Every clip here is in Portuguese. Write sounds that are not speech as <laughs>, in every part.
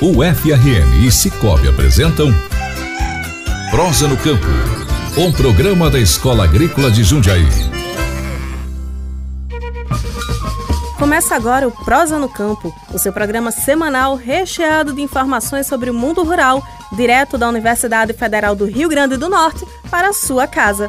O FRN e Cicobi apresentam Prosa no Campo, um programa da Escola Agrícola de Jundiaí. Começa agora o Prosa no Campo, o seu programa semanal recheado de informações sobre o mundo rural, direto da Universidade Federal do Rio Grande do Norte para a sua casa.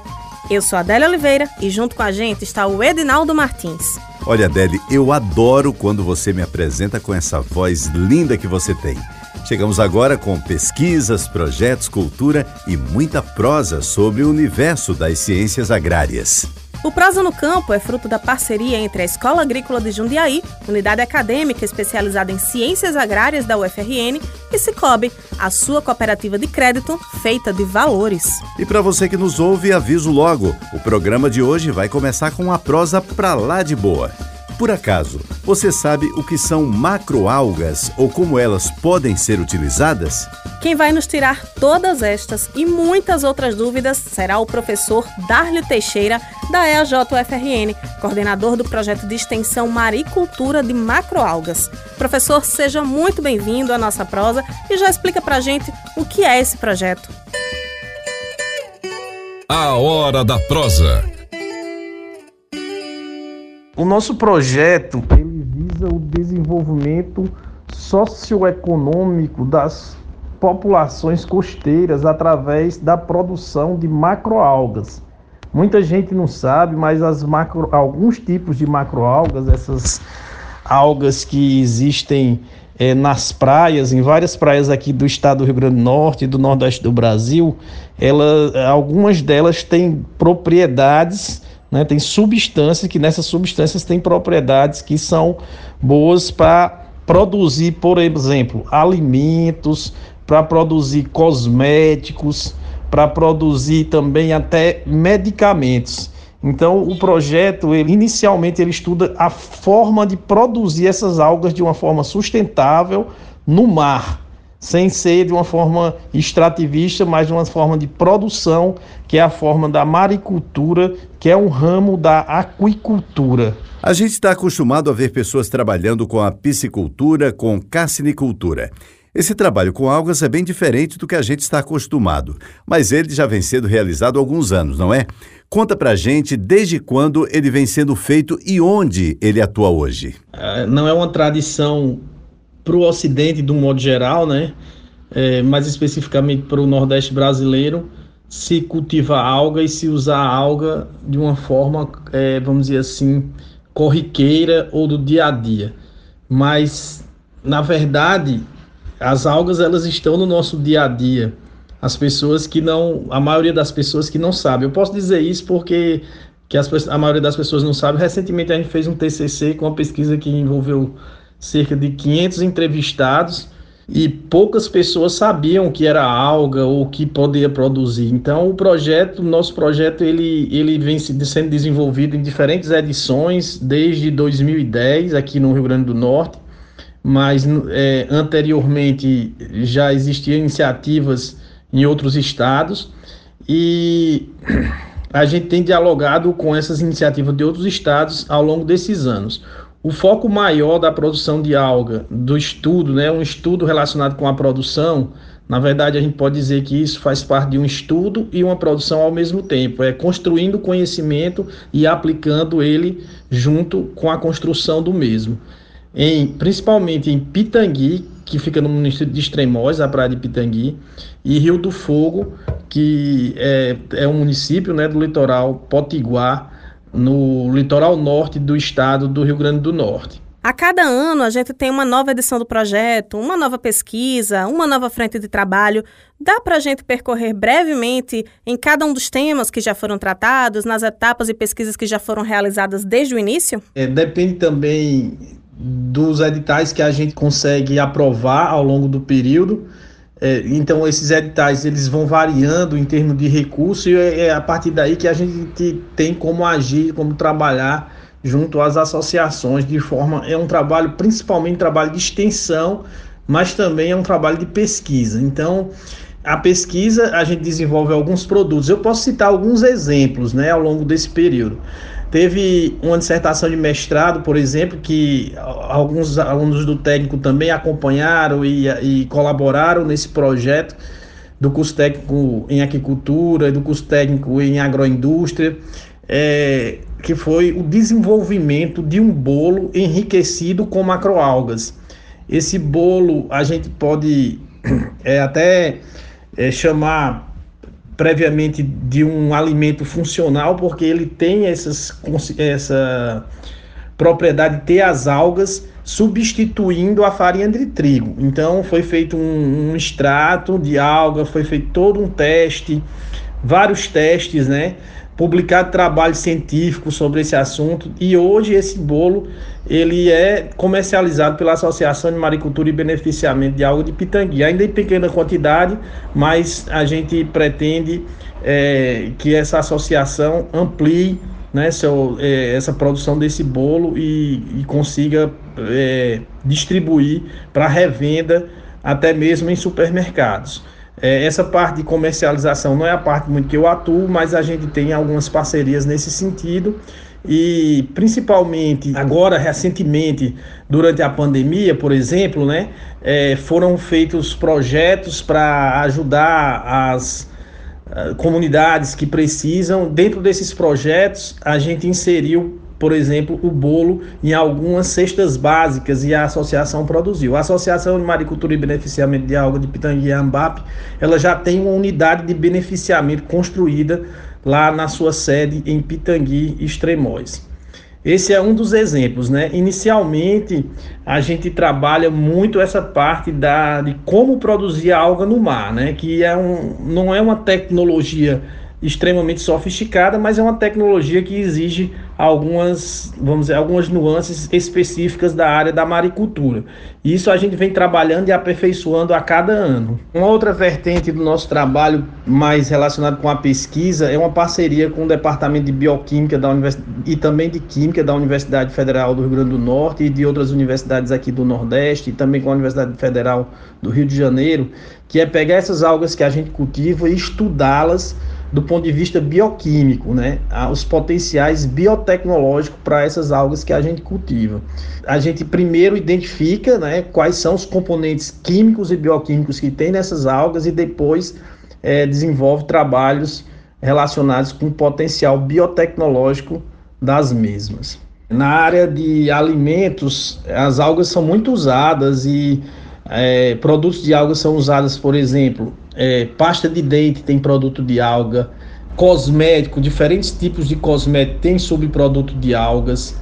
Eu sou Adélia Oliveira e junto com a gente está o Edinaldo Martins. Olha, Adele, eu adoro quando você me apresenta com essa voz linda que você tem. Chegamos agora com pesquisas, projetos, cultura e muita prosa sobre o universo das ciências agrárias. O Prosa no Campo é fruto da parceria entre a Escola Agrícola de Jundiaí, unidade acadêmica especializada em ciências agrárias da UFRN, e Cicobi, a sua cooperativa de crédito feita de valores. E para você que nos ouve, aviso logo: o programa de hoje vai começar com uma prosa pra lá de boa. Por acaso, você sabe o que são macroalgas ou como elas podem ser utilizadas? Quem vai nos tirar todas estas e muitas outras dúvidas será o professor Darlio Teixeira, da EAJ-UFRN, coordenador do projeto de extensão Maricultura de Macroalgas. Professor, seja muito bem-vindo à nossa prosa e já explica pra gente o que é esse projeto. A Hora da Prosa. O nosso projeto ele visa o desenvolvimento socioeconômico das populações costeiras através da produção de macroalgas. Muita gente não sabe, mas as macro, alguns tipos de macroalgas, essas algas que existem é, nas praias, em várias praias aqui do estado do Rio Grande do Norte e do Nordeste do Brasil, ela, algumas delas têm propriedades né? Tem substâncias que nessas substâncias têm propriedades que são boas para produzir, por exemplo, alimentos, para produzir cosméticos, para produzir também até medicamentos. Então, o projeto, ele inicialmente ele estuda a forma de produzir essas algas de uma forma sustentável no mar sem ser de uma forma extrativista, mas de uma forma de produção, que é a forma da maricultura, que é um ramo da aquicultura. A gente está acostumado a ver pessoas trabalhando com a piscicultura, com carcinicultura. Esse trabalho com algas é bem diferente do que a gente está acostumado, mas ele já vem sendo realizado há alguns anos, não é? Conta pra gente desde quando ele vem sendo feito e onde ele atua hoje. Ah, não é uma tradição para o Ocidente, de um modo geral, né? É, mais especificamente para o Nordeste brasileiro, se cultiva alga e se usar a alga de uma forma, é, vamos dizer assim, corriqueira ou do dia a dia. Mas, na verdade, as algas elas estão no nosso dia a dia. As pessoas que não, a maioria das pessoas que não sabe. Eu posso dizer isso porque que as, a maioria das pessoas não sabe. Recentemente a gente fez um TCC com uma pesquisa que envolveu cerca de 500 entrevistados e poucas pessoas sabiam que era alga ou que poderia produzir. Então, o projeto, nosso projeto, ele, ele vem sendo desenvolvido em diferentes edições desde 2010 aqui no Rio Grande do Norte, mas é, anteriormente já existiam iniciativas em outros estados e a gente tem dialogado com essas iniciativas de outros estados ao longo desses anos. O foco maior da produção de alga, do estudo, né, um estudo relacionado com a produção, na verdade a gente pode dizer que isso faz parte de um estudo e uma produção ao mesmo tempo, é construindo conhecimento e aplicando ele junto com a construção do mesmo. Em, principalmente em Pitangui, que fica no município de Extremoz, a praia de Pitangui, e Rio do Fogo, que é, é um município né, do litoral potiguar, no litoral norte do estado do Rio Grande do Norte. A cada ano a gente tem uma nova edição do projeto, uma nova pesquisa, uma nova frente de trabalho. Dá para a gente percorrer brevemente em cada um dos temas que já foram tratados, nas etapas e pesquisas que já foram realizadas desde o início? É, depende também dos editais que a gente consegue aprovar ao longo do período. É, então esses editais eles vão variando em termos de recurso e é, é a partir daí que a gente tem como agir, como trabalhar junto às associações de forma é um trabalho principalmente trabalho de extensão, mas também é um trabalho de pesquisa. Então a pesquisa a gente desenvolve alguns produtos. Eu posso citar alguns exemplos, né, ao longo desse período. Teve uma dissertação de mestrado, por exemplo, que alguns alunos do técnico também acompanharam e, e colaboraram nesse projeto do curso técnico em aquicultura, do curso técnico em agroindústria, é, que foi o desenvolvimento de um bolo enriquecido com macroalgas. Esse bolo a gente pode <clears throat> é, até é, chamar previamente de um alimento funcional, porque ele tem essas, essa propriedade de ter as algas substituindo a farinha de trigo. Então foi feito um, um extrato de alga, foi feito todo um teste, vários testes, né? publicado trabalho científico sobre esse assunto e hoje esse bolo ele é comercializado pela Associação de Maricultura e Beneficiamento de Algo de Pitangui, ainda em pequena quantidade, mas a gente pretende é, que essa associação amplie né, seu, é, essa produção desse bolo e, e consiga é, distribuir para revenda até mesmo em supermercados. É, essa parte de comercialização não é a parte muito que eu atuo, mas a gente tem algumas parcerias nesse sentido e principalmente agora recentemente durante a pandemia, por exemplo, né, é, foram feitos projetos para ajudar as uh, comunidades que precisam. Dentro desses projetos, a gente inseriu por exemplo, o bolo em algumas cestas básicas e a associação produziu. A Associação de Maricultura e Beneficiamento de Alga de Pitangui e Ambap, ela já tem uma unidade de beneficiamento construída lá na sua sede em Pitangui, Extremóis. Esse é um dos exemplos, né? Inicialmente, a gente trabalha muito essa parte da, de como produzir alga no mar, né? Que é um, não é uma tecnologia extremamente sofisticada, mas é uma tecnologia que exige algumas, vamos dizer, algumas nuances específicas da área da maricultura. Isso a gente vem trabalhando e aperfeiçoando a cada ano. Uma outra vertente do nosso trabalho mais relacionado com a pesquisa é uma parceria com o Departamento de Bioquímica da Universidade e também de Química da Universidade Federal do Rio Grande do Norte e de outras universidades aqui do Nordeste e também com a Universidade Federal do Rio de Janeiro, que é pegar essas algas que a gente cultiva e estudá-las do ponto de vista bioquímico, né? Os potenciais biotecnológicos para essas algas que a gente cultiva. A gente primeiro identifica né, quais são os componentes químicos e bioquímicos que tem nessas algas e depois é, desenvolve trabalhos relacionados com o potencial biotecnológico das mesmas. Na área de alimentos, as algas são muito usadas e é, produtos de algas são usados, por exemplo, é, pasta de dente tem produto de alga, cosmético, diferentes tipos de cosmético tem subproduto de algas.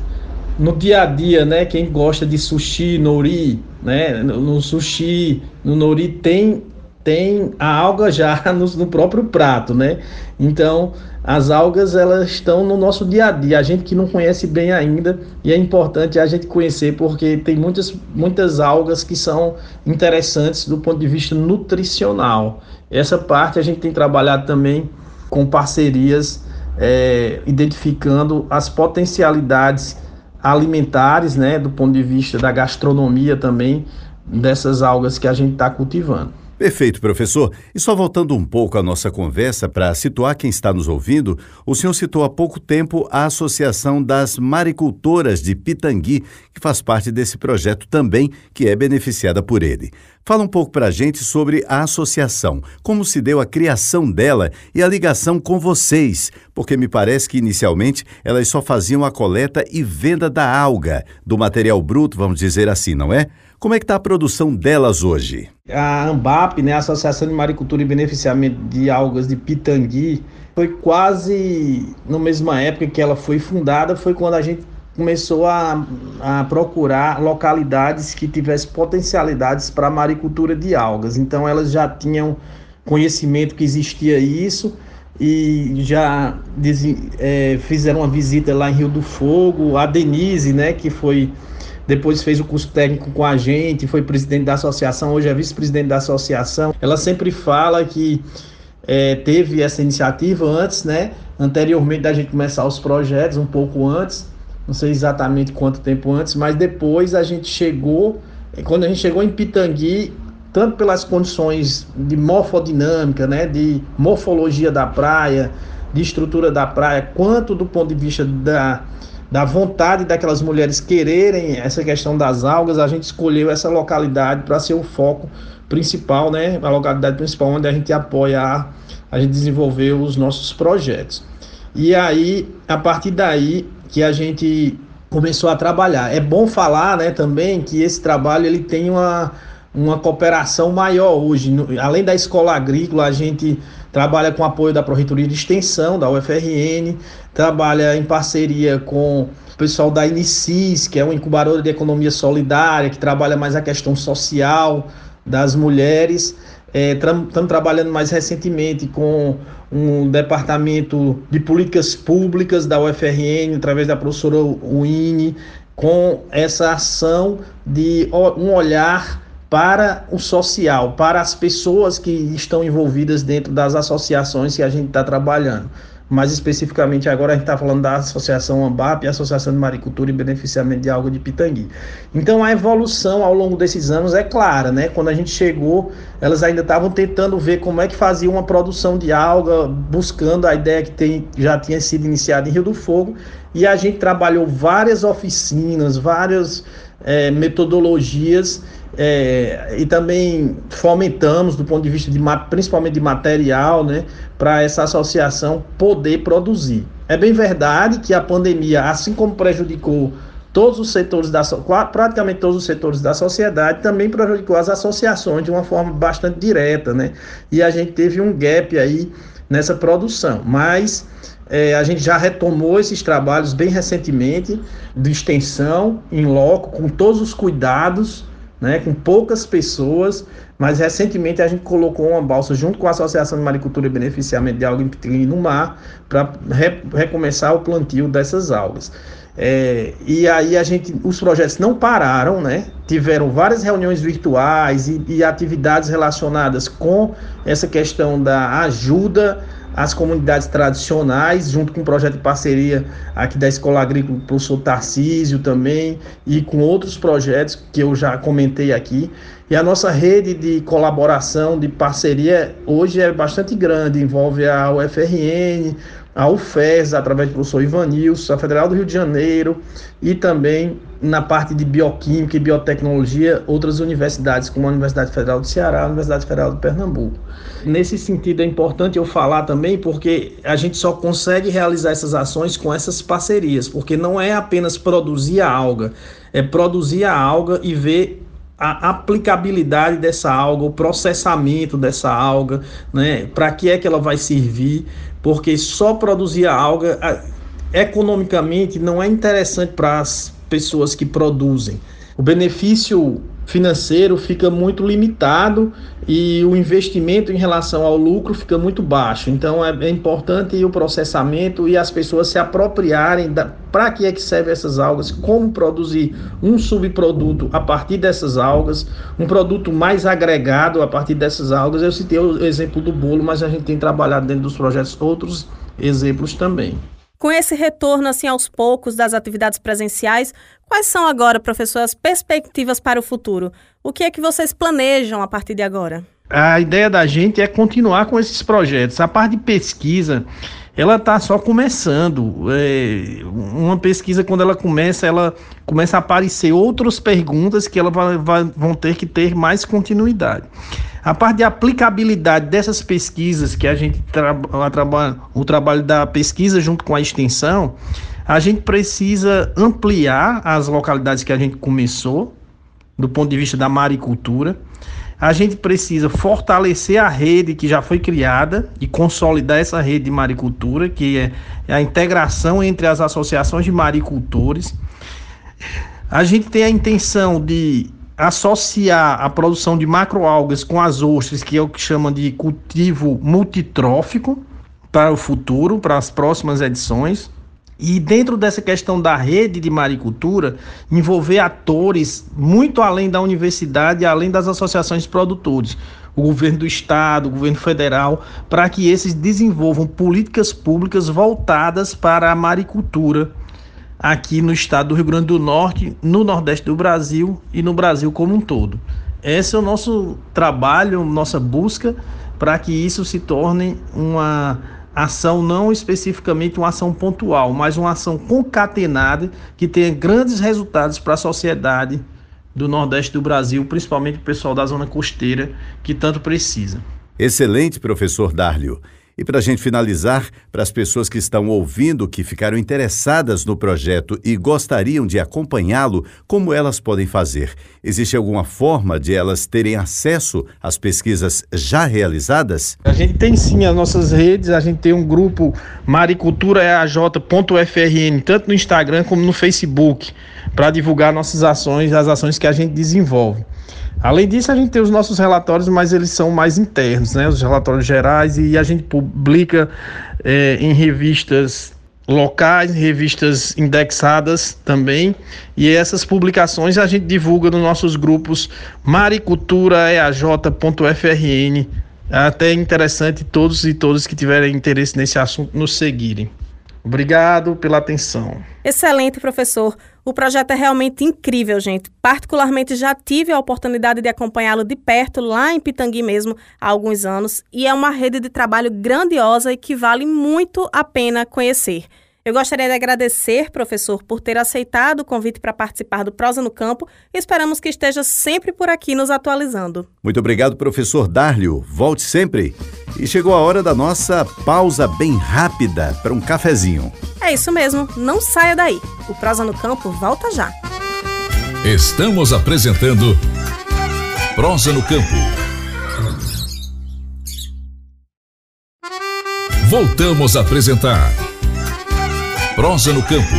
No dia a dia, né, quem gosta de sushi, nori, né, no, sushi, no nori tem tem a alga já <laughs> no, no, próprio prato, né? Então, as algas elas estão no nosso dia a dia, a gente que não conhece bem ainda, e é importante a gente conhecer porque tem muitas, muitas algas que são interessantes do ponto de vista nutricional. Essa parte a gente tem trabalhado também com parcerias, é, identificando as potencialidades alimentares, né, do ponto de vista da gastronomia também, dessas algas que a gente está cultivando. Perfeito, professor. E só voltando um pouco à nossa conversa para situar quem está nos ouvindo, o senhor citou há pouco tempo a Associação das Maricultoras de Pitangui, que faz parte desse projeto também, que é beneficiada por ele. Fala um pouco para a gente sobre a associação, como se deu a criação dela e a ligação com vocês, porque me parece que inicialmente elas só faziam a coleta e venda da alga, do material bruto, vamos dizer assim, não é? Como é que está a produção delas hoje? A AMBAP, né, a Associação de Maricultura e Beneficiamento de Algas de Pitangui, foi quase na mesma época que ela foi fundada, foi quando a gente começou a, a procurar localidades que tivessem potencialidades para a maricultura de algas. Então elas já tinham conhecimento que existia isso e já é, fizeram uma visita lá em Rio do Fogo. A Denise, né, que foi depois fez o curso técnico com a gente, foi presidente da associação, hoje é vice-presidente da associação. Ela sempre fala que é, teve essa iniciativa antes, né? Anteriormente da gente começar os projetos, um pouco antes, não sei exatamente quanto tempo antes, mas depois a gente chegou, quando a gente chegou em Pitangui, tanto pelas condições de morfodinâmica, né, de morfologia da praia, de estrutura da praia, quanto do ponto de vista da, da vontade daquelas mulheres quererem essa questão das algas, a gente escolheu essa localidade para ser o foco principal, né? A localidade principal onde a gente apoia a, gente desenvolver os nossos projetos. E aí, a partir daí que a gente começou a trabalhar. É bom falar, né, também que esse trabalho ele tem uma uma cooperação maior hoje. Além da escola agrícola, a gente trabalha com apoio da Proreitoria de Extensão, da UFRN, trabalha em parceria com o pessoal da Inicis, que é uma incubadora de economia solidária, que trabalha mais a questão social das mulheres. Estamos é, trabalhando mais recentemente com um departamento de políticas públicas da UFRN, através da professora Wine, com essa ação de um olhar para o social, para as pessoas que estão envolvidas dentro das associações que a gente está trabalhando. Mais especificamente agora a gente está falando da Associação AMBAP Associação de Maricultura e Beneficiamento de Algo de Pitangui. Então a evolução ao longo desses anos é clara, né? Quando a gente chegou, elas ainda estavam tentando ver como é que fazia uma produção de alga, buscando a ideia que tem, já tinha sido iniciada em Rio do Fogo, e a gente trabalhou várias oficinas, várias é, metodologias é, e também fomentamos do ponto de vista de principalmente de material, né, para essa associação poder produzir. É bem verdade que a pandemia, assim como prejudicou todos os setores da praticamente todos os setores da sociedade, também prejudicou as associações de uma forma bastante direta, né? E a gente teve um gap aí nessa produção, mas é, a gente já retomou esses trabalhos bem recentemente de extensão em loco, com todos os cuidados né, com poucas pessoas, mas recentemente a gente colocou uma balsa junto com a Associação de Maricultura e Beneficiamento de Algas no mar para re recomeçar o plantio dessas algas. É, e aí a gente, os projetos não pararam, né? Tiveram várias reuniões virtuais e, e atividades relacionadas com essa questão da ajuda as comunidades tradicionais, junto com o um projeto de parceria aqui da Escola Agrícola, o professor Tarcísio também, e com outros projetos que eu já comentei aqui. E a nossa rede de colaboração, de parceria, hoje é bastante grande, envolve a UFRN, a UFES, através do professor Ivanilson, a Federal do Rio de Janeiro e também na parte de bioquímica e biotecnologia, outras universidades, como a Universidade Federal do Ceará, a Universidade Federal de Pernambuco. Nesse sentido, é importante eu falar também, porque a gente só consegue realizar essas ações com essas parcerias, porque não é apenas produzir a alga, é produzir a alga e ver a aplicabilidade dessa alga, o processamento dessa alga, né? Para que é que ela vai servir? Porque só produzir alga economicamente não é interessante para as pessoas que produzem. O benefício financeiro fica muito limitado e o investimento em relação ao lucro fica muito baixo. Então é, é importante o processamento e as pessoas se apropriarem para que é que servem essas algas, como produzir um subproduto a partir dessas algas, um produto mais agregado a partir dessas algas. Eu citei o exemplo do bolo, mas a gente tem trabalhado dentro dos projetos outros exemplos também. Com esse retorno assim aos poucos das atividades presenciais, quais são agora, professor, as perspectivas para o futuro? O que é que vocês planejam a partir de agora? A ideia da gente é continuar com esses projetos. A parte de pesquisa, ela está só começando. É, uma pesquisa, quando ela começa, ela começa a aparecer outras perguntas que ela vai, vai, vão ter que ter mais continuidade. A parte de aplicabilidade dessas pesquisas que a gente trabalha, o trabalho da pesquisa junto com a extensão, a gente precisa ampliar as localidades que a gente começou, do ponto de vista da maricultura. A gente precisa fortalecer a rede que já foi criada e consolidar essa rede de maricultura, que é, é a integração entre as associações de maricultores. A gente tem a intenção de associar a produção de macroalgas com as ostras, que é o que chama de cultivo multitrófico para o futuro, para as próximas edições. E dentro dessa questão da rede de maricultura, envolver atores muito além da universidade, além das associações de produtores, o governo do estado, o governo federal, para que esses desenvolvam políticas públicas voltadas para a maricultura aqui no estado do Rio Grande do Norte, no Nordeste do Brasil e no Brasil como um todo. Esse é o nosso trabalho, nossa busca para que isso se torne uma ação não especificamente uma ação pontual, mas uma ação concatenada que tenha grandes resultados para a sociedade do Nordeste do Brasil, principalmente o pessoal da zona costeira que tanto precisa. Excelente, professor Darlio. E para a gente finalizar, para as pessoas que estão ouvindo, que ficaram interessadas no projeto e gostariam de acompanhá-lo, como elas podem fazer? Existe alguma forma de elas terem acesso às pesquisas já realizadas? A gente tem sim as nossas redes, a gente tem um grupo mariculturaeaj.frn, tanto no Instagram como no Facebook, para divulgar nossas ações, as ações que a gente desenvolve. Além disso, a gente tem os nossos relatórios, mas eles são mais internos, né? Os relatórios gerais e a gente publica é, em revistas locais, revistas indexadas também. E essas publicações a gente divulga nos nossos grupos mariculturaeaj.frn. É até interessante todos e todas que tiverem interesse nesse assunto nos seguirem. Obrigado pela atenção. Excelente, professor. O projeto é realmente incrível, gente. Particularmente já tive a oportunidade de acompanhá-lo de perto, lá em Pitangui mesmo, há alguns anos, e é uma rede de trabalho grandiosa e que vale muito a pena conhecer. Eu gostaria de agradecer, professor, por ter aceitado o convite para participar do Prosa no Campo e esperamos que esteja sempre por aqui nos atualizando. Muito obrigado, professor Darlio. Volte sempre. E chegou a hora da nossa pausa bem rápida para um cafezinho. É isso mesmo, não saia daí. O Prosa no Campo volta já. Estamos apresentando Prosa no Campo. Voltamos a apresentar Prosa no Campo.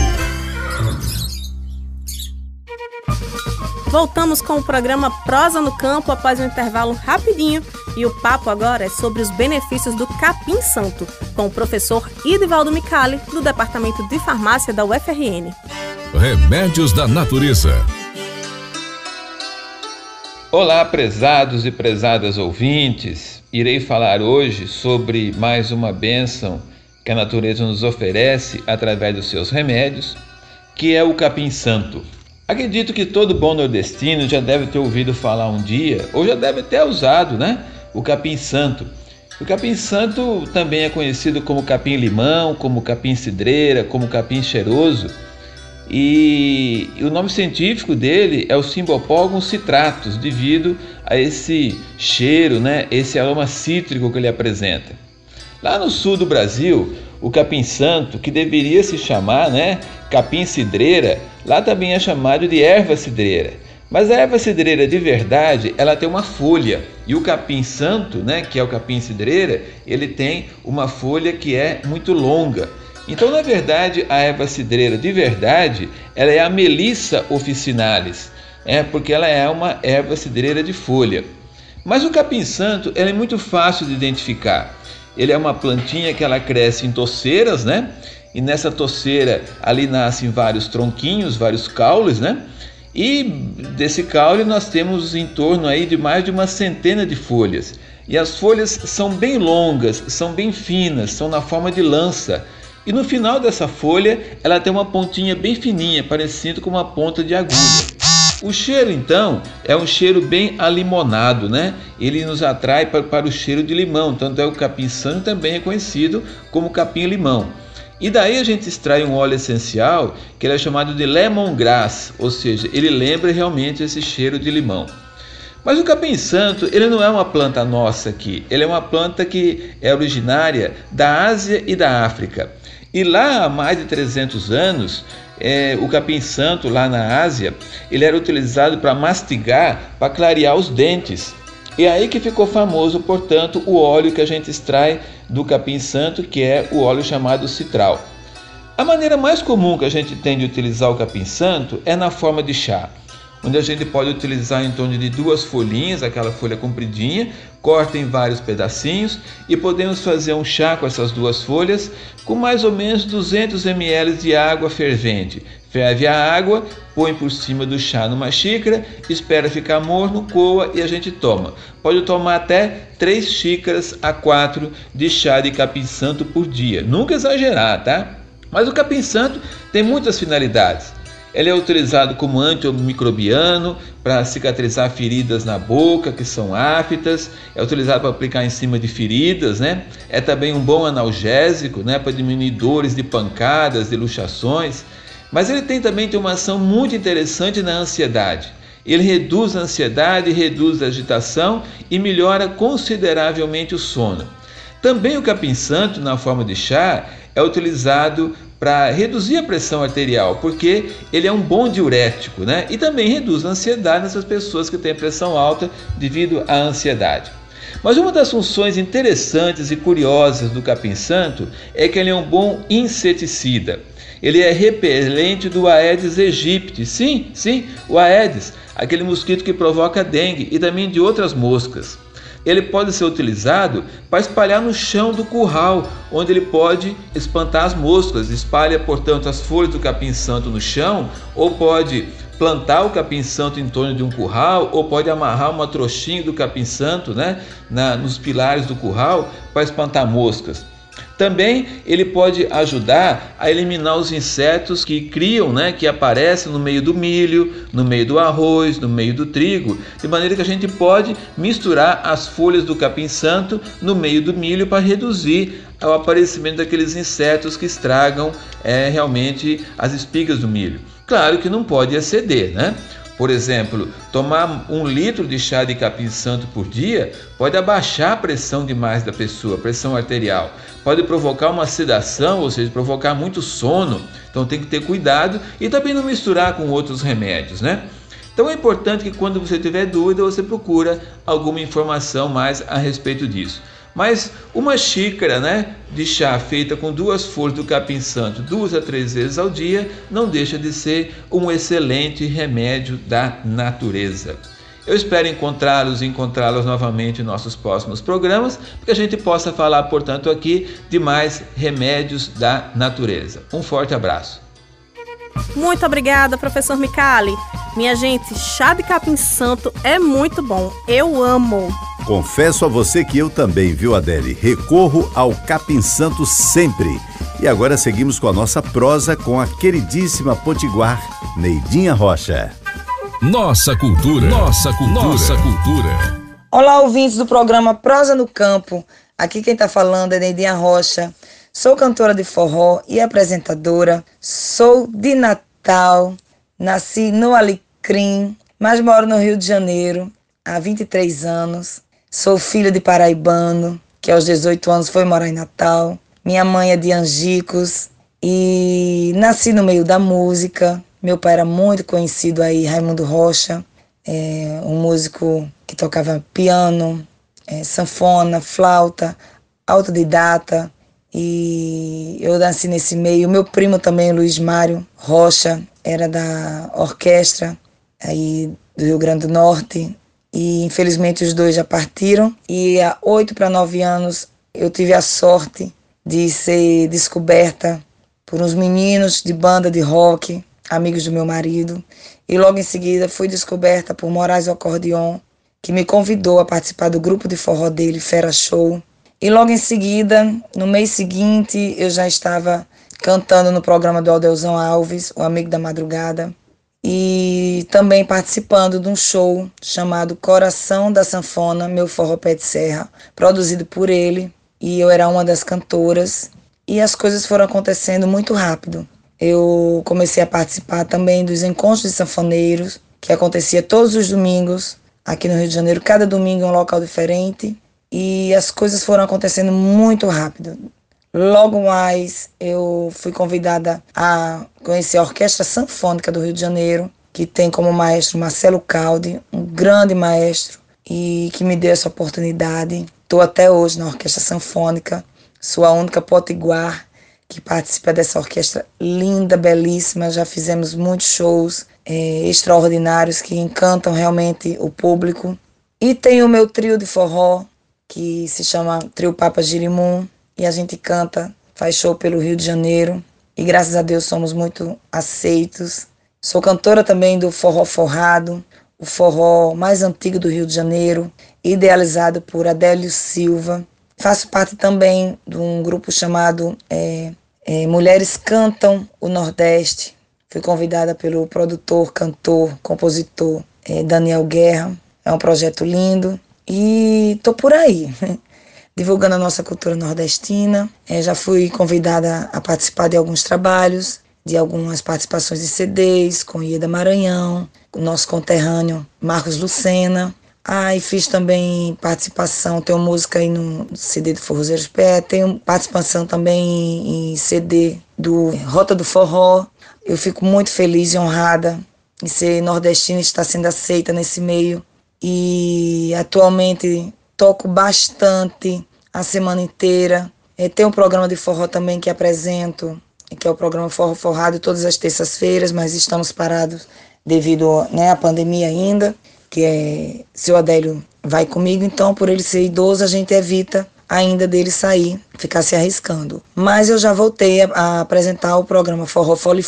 Voltamos com o programa Prosa no Campo após um intervalo rapidinho e o papo agora é sobre os benefícios do capim santo, com o professor Idivaldo Micali, do Departamento de Farmácia da UFRN. Remédios da Natureza. Olá, prezados e prezadas ouvintes. Irei falar hoje sobre mais uma bênção que a natureza nos oferece através dos seus remédios, que é o capim santo. Acredito que todo bom nordestino já deve ter ouvido falar um dia, ou já deve ter usado, né? O capim santo. O capim santo também é conhecido como capim limão, como capim cidreira, como capim cheiroso. E o nome científico dele é o Cymbopogon citratus, devido a esse cheiro, né, esse aroma cítrico que ele apresenta. Lá no sul do Brasil, o capim santo, que deveria se chamar né, capim cidreira, lá também é chamado de erva cidreira. Mas a erva cidreira de verdade, ela tem uma folha. E o capim santo, né, que é o capim cidreira, ele tem uma folha que é muito longa. Então, na verdade, a erva cidreira de verdade, ela é a Melissa officinalis, é porque ela é uma erva cidreira de folha. Mas o capim santo, é muito fácil de identificar. Ele é uma plantinha que ela cresce em toceiras, né? E nessa toceira ali nascem vários tronquinhos, vários caules, né? E desse caule nós temos em torno aí de mais de uma centena de folhas. E as folhas são bem longas, são bem finas, são na forma de lança. E no final dessa folha, ela tem uma pontinha bem fininha, parecendo com uma ponta de agulha. O cheiro, então, é um cheiro bem alimonado, né? Ele nos atrai para, para o cheiro de limão, tanto é o capim santo também é conhecido como capim-limão. E daí a gente extrai um óleo essencial que é chamado de lemongrass, ou seja, ele lembra realmente esse cheiro de limão. Mas o capim santo, ele não é uma planta nossa aqui, ele é uma planta que é originária da Ásia e da África. E lá há mais de 300 anos, é, o capim santo lá na Ásia, ele era utilizado para mastigar, para clarear os dentes. E é aí que ficou famoso, portanto, o óleo que a gente extrai do capim santo, que é o óleo chamado citral. A maneira mais comum que a gente tem de utilizar o capim santo é na forma de chá onde a gente pode utilizar em torno de duas folhinhas, aquela folha compridinha, corta em vários pedacinhos e podemos fazer um chá com essas duas folhas com mais ou menos 200 ml de água fervente. Ferve a água, põe por cima do chá numa xícara, espera ficar morno, coa e a gente toma. Pode tomar até 3 xícaras a 4 de chá de capim santo por dia. Nunca exagerar, tá? Mas o capim santo tem muitas finalidades. Ele é utilizado como antimicrobiano para cicatrizar feridas na boca que são aptas, é utilizado para aplicar em cima de feridas, né? É também um bom analgésico, né, para diminuir dores de pancadas, de luxações. Mas ele tem também uma ação muito interessante na ansiedade. Ele reduz a ansiedade, reduz a agitação e melhora consideravelmente o sono. Também o capim santo, na forma de chá, é utilizado para reduzir a pressão arterial, porque ele é um bom diurético, né? E também reduz a ansiedade nessas pessoas que têm pressão alta devido à ansiedade. Mas uma das funções interessantes e curiosas do capim santo é que ele é um bom inseticida. Ele é repelente do Aedes aegypti. Sim, sim, o Aedes, aquele mosquito que provoca dengue e também de outras moscas. Ele pode ser utilizado para espalhar no chão do curral, onde ele pode espantar as moscas. Espalha, portanto, as folhas do capim santo no chão, ou pode plantar o capim santo em torno de um curral, ou pode amarrar uma trouxinha do capim santo né, na, nos pilares do curral para espantar moscas. Também ele pode ajudar a eliminar os insetos que criam, né, que aparecem no meio do milho, no meio do arroz, no meio do trigo, de maneira que a gente pode misturar as folhas do capim santo no meio do milho para reduzir o aparecimento daqueles insetos que estragam é, realmente as espigas do milho. Claro que não pode exceder, né? Por exemplo, tomar um litro de chá de capim santo por dia pode abaixar a pressão demais da pessoa, pressão arterial. Pode provocar uma sedação, ou seja, provocar muito sono. Então tem que ter cuidado e também não misturar com outros remédios, né? Então é importante que quando você tiver dúvida, você procura alguma informação mais a respeito disso. Mas uma xícara né, de chá feita com duas folhas do capim santo duas a três vezes ao dia não deixa de ser um excelente remédio da natureza. Eu espero encontrá-los e encontrá-los novamente em nossos próximos programas, para que a gente possa falar, portanto, aqui de mais remédios da natureza. Um forte abraço. Muito obrigada, professor Micali. Minha gente, chá de capim santo é muito bom. Eu amo. Confesso a você que eu também, viu, Adele? Recorro ao Capim Santo sempre. E agora seguimos com a nossa prosa com a queridíssima potiguar Neidinha Rocha. Nossa cultura. Nossa cultura. Nossa cultura. Olá, ouvintes do programa Prosa no Campo. Aqui quem está falando é Neidinha Rocha. Sou cantora de forró e apresentadora. Sou de Natal. Nasci no Alecrim, mas moro no Rio de Janeiro há 23 anos. Sou filho de paraibano, que aos 18 anos foi morar em Natal. Minha mãe é de Angicos e nasci no meio da música. Meu pai era muito conhecido aí, Raimundo Rocha, é, um músico que tocava piano, é, sanfona, flauta, autodidata. E eu nasci nesse meio. Meu primo também, Luiz Mário Rocha, era da orquestra aí do Rio Grande do Norte, e infelizmente os dois já partiram. E há oito para nove anos eu tive a sorte de ser descoberta por uns meninos de banda de rock, amigos do meu marido. E logo em seguida fui descoberta por Moraes Acordeon, que me convidou a participar do grupo de forró dele, Fera Show. E logo em seguida, no mês seguinte, eu já estava cantando no programa do Aldeuzão Alves, o Amigo da Madrugada e também participando de um show chamado Coração da Sanfona, Meu Forró Pé de Serra, produzido por ele, e eu era uma das cantoras, e as coisas foram acontecendo muito rápido. Eu comecei a participar também dos encontros de sanfoneiros, que acontecia todos os domingos aqui no Rio de Janeiro, cada domingo em um local diferente, e as coisas foram acontecendo muito rápido. Logo mais, eu fui convidada a conhecer a Orquestra Sanfônica do Rio de Janeiro, que tem como maestro Marcelo Caldi, um grande maestro, e que me deu essa oportunidade. Estou até hoje na Orquestra Sanfônica, sou a única potiguar que participa dessa orquestra linda, belíssima. Já fizemos muitos shows é, extraordinários que encantam realmente o público. E tem o meu trio de forró, que se chama Trio Papa Girimum, e a gente canta, faz show pelo Rio de Janeiro e graças a Deus somos muito aceitos. Sou cantora também do Forró Forrado, o forró mais antigo do Rio de Janeiro, idealizado por Adélio Silva. Faço parte também de um grupo chamado é, é, Mulheres Cantam o Nordeste, Fui convidada pelo produtor, cantor, compositor é, Daniel Guerra. É um projeto lindo e tô por aí, <laughs> divulgando a nossa cultura nordestina. É, já fui convidada a participar de alguns trabalhos, de algumas participações de CDs com Ieda Maranhão, o nosso conterrâneo Marcos Lucena. Ah, e fiz também participação, tenho música aí no CD do Forrozeiros Pé, tenho participação também em CD do Rota do Forró. Eu fico muito feliz e honrada em ser nordestina e estar sendo aceita nesse meio. E atualmente toco bastante a semana inteira. É, tem um programa de forró também que apresento, que é o programa Forró Forrado, todas as terças-feiras, mas estamos parados devido né, à pandemia ainda que é seu Adélio vai comigo, então por ele ser idoso a gente evita ainda dele sair, ficar se arriscando. Mas eu já voltei a, a apresentar o programa Forró Folia e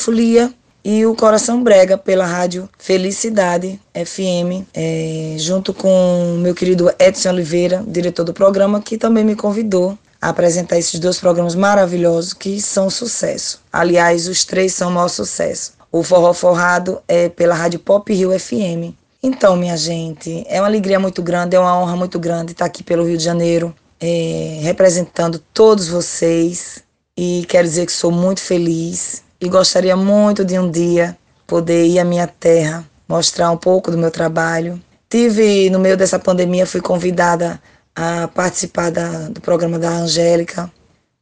o Coração Brega pela rádio Felicidade FM, é, junto com o meu querido Edson Oliveira, diretor do programa, que também me convidou a apresentar esses dois programas maravilhosos que são sucesso. Aliás, os três são maior sucesso. O Forró Forrado é pela rádio Pop Rio FM então, minha gente, é uma alegria muito grande, é uma honra muito grande estar aqui pelo Rio de Janeiro, é, representando todos vocês. E quero dizer que sou muito feliz e gostaria muito de um dia poder ir à minha terra, mostrar um pouco do meu trabalho. Tive, no meio dessa pandemia, fui convidada a participar da, do programa da Angélica.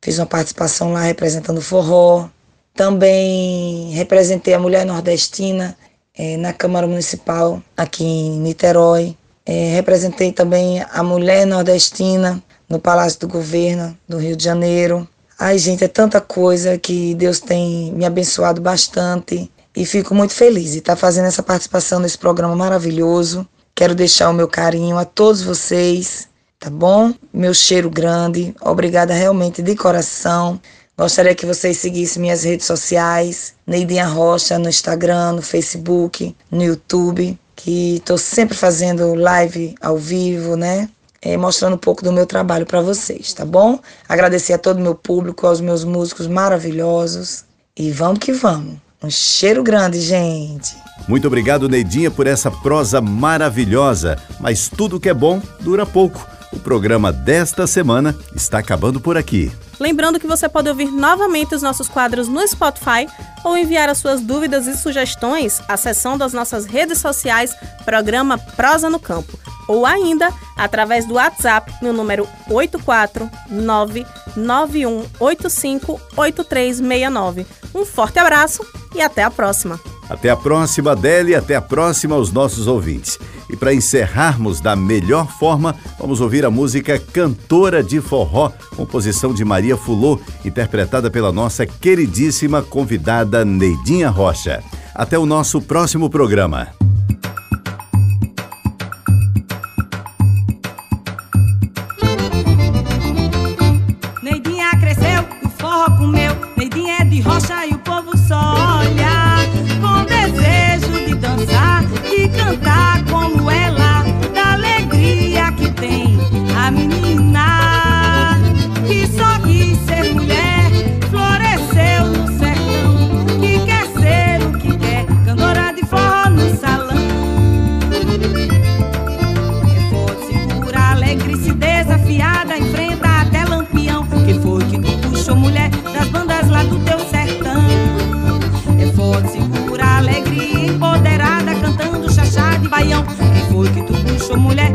Fiz uma participação lá representando forró. Também representei a mulher nordestina é, na Câmara Municipal aqui em Niterói. É, representei também a mulher nordestina no Palácio do Governo do Rio de Janeiro. Ai, gente, é tanta coisa que Deus tem me abençoado bastante e fico muito feliz de estar fazendo essa participação nesse programa maravilhoso. Quero deixar o meu carinho a todos vocês, tá bom? Meu cheiro grande. Obrigada realmente de coração. Gostaria que vocês seguissem minhas redes sociais, Neidinha Rocha, no Instagram, no Facebook, no YouTube, que estou sempre fazendo live ao vivo, né? É, mostrando um pouco do meu trabalho para vocês, tá bom? Agradecer a todo o meu público, aos meus músicos maravilhosos. E vamos que vamos. Um cheiro grande, gente. Muito obrigado, Neidinha, por essa prosa maravilhosa. Mas tudo que é bom dura pouco. O programa desta semana está acabando por aqui. Lembrando que você pode ouvir novamente os nossos quadros no Spotify ou enviar as suas dúvidas e sugestões à seção das nossas redes sociais, programa Prosa no Campo, ou ainda através do WhatsApp no número 84991858369. Um forte abraço e até a próxima. Até a próxima, Adélia, e até a próxima aos nossos ouvintes. E para encerrarmos da melhor forma, vamos ouvir a música Cantora de Forró, composição de Maria Fulô, interpretada pela nossa queridíssima convidada Neidinha Rocha. Até o nosso próximo programa. Forte, segura, alegre e empoderada, cantando chachá de baião. Quem foi que tu puxou mulher